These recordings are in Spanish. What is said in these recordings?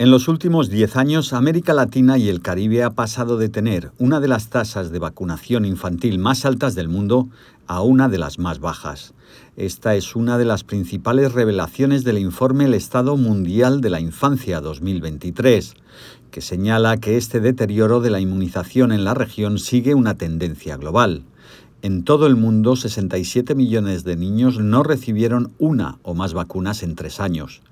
En los últimos 10 años, América Latina y el Caribe ha pasado de tener una de las tasas de vacunación infantil más altas del mundo a una de las más bajas. Esta es una de las principales revelaciones del informe El Estado Mundial de la Infancia 2023, que señala que este deterioro de la inmunización en la región sigue una tendencia global. En todo el mundo, 67 millones de niños no recibieron una o más vacunas en tres años.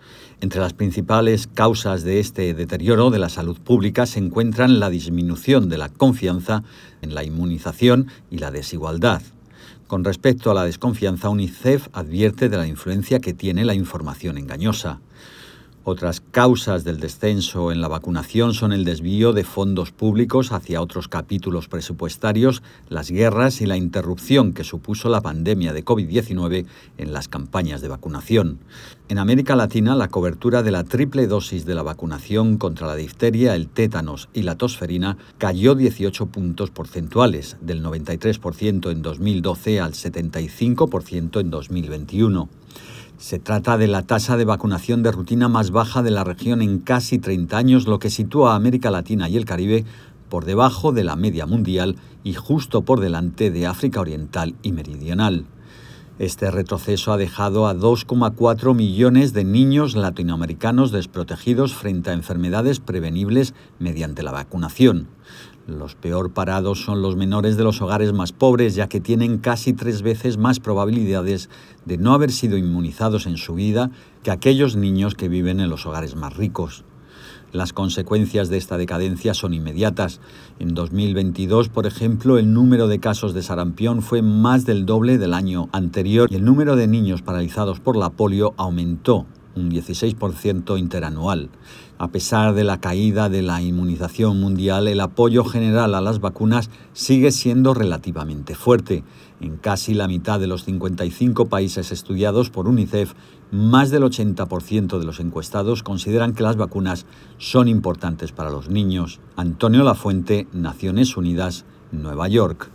Entre las principales causas de este deterioro de la salud pública se encuentran la disminución de la confianza en la inmunización y la desigualdad. Con respecto a la desconfianza, UNICEF advierte de la influencia que tiene la información engañosa. Otras causas del descenso en la vacunación son el desvío de fondos públicos hacia otros capítulos presupuestarios, las guerras y la interrupción que supuso la pandemia de COVID-19 en las campañas de vacunación. En América Latina, la cobertura de la triple dosis de la vacunación contra la difteria, el tétanos y la tosferina cayó 18 puntos porcentuales, del 93% en 2012 al 75% en 2021. Se trata de la tasa de vacunación de rutina más baja de la región en casi 30 años, lo que sitúa a América Latina y el Caribe por debajo de la media mundial y justo por delante de África Oriental y Meridional. Este retroceso ha dejado a 2,4 millones de niños latinoamericanos desprotegidos frente a enfermedades prevenibles mediante la vacunación. Los peor parados son los menores de los hogares más pobres, ya que tienen casi tres veces más probabilidades de no haber sido inmunizados en su vida que aquellos niños que viven en los hogares más ricos. Las consecuencias de esta decadencia son inmediatas. En 2022, por ejemplo, el número de casos de sarampión fue más del doble del año anterior y el número de niños paralizados por la polio aumentó un 16% interanual. A pesar de la caída de la inmunización mundial, el apoyo general a las vacunas sigue siendo relativamente fuerte. En casi la mitad de los 55 países estudiados por UNICEF, más del 80% de los encuestados consideran que las vacunas son importantes para los niños. Antonio Lafuente, Naciones Unidas, Nueva York.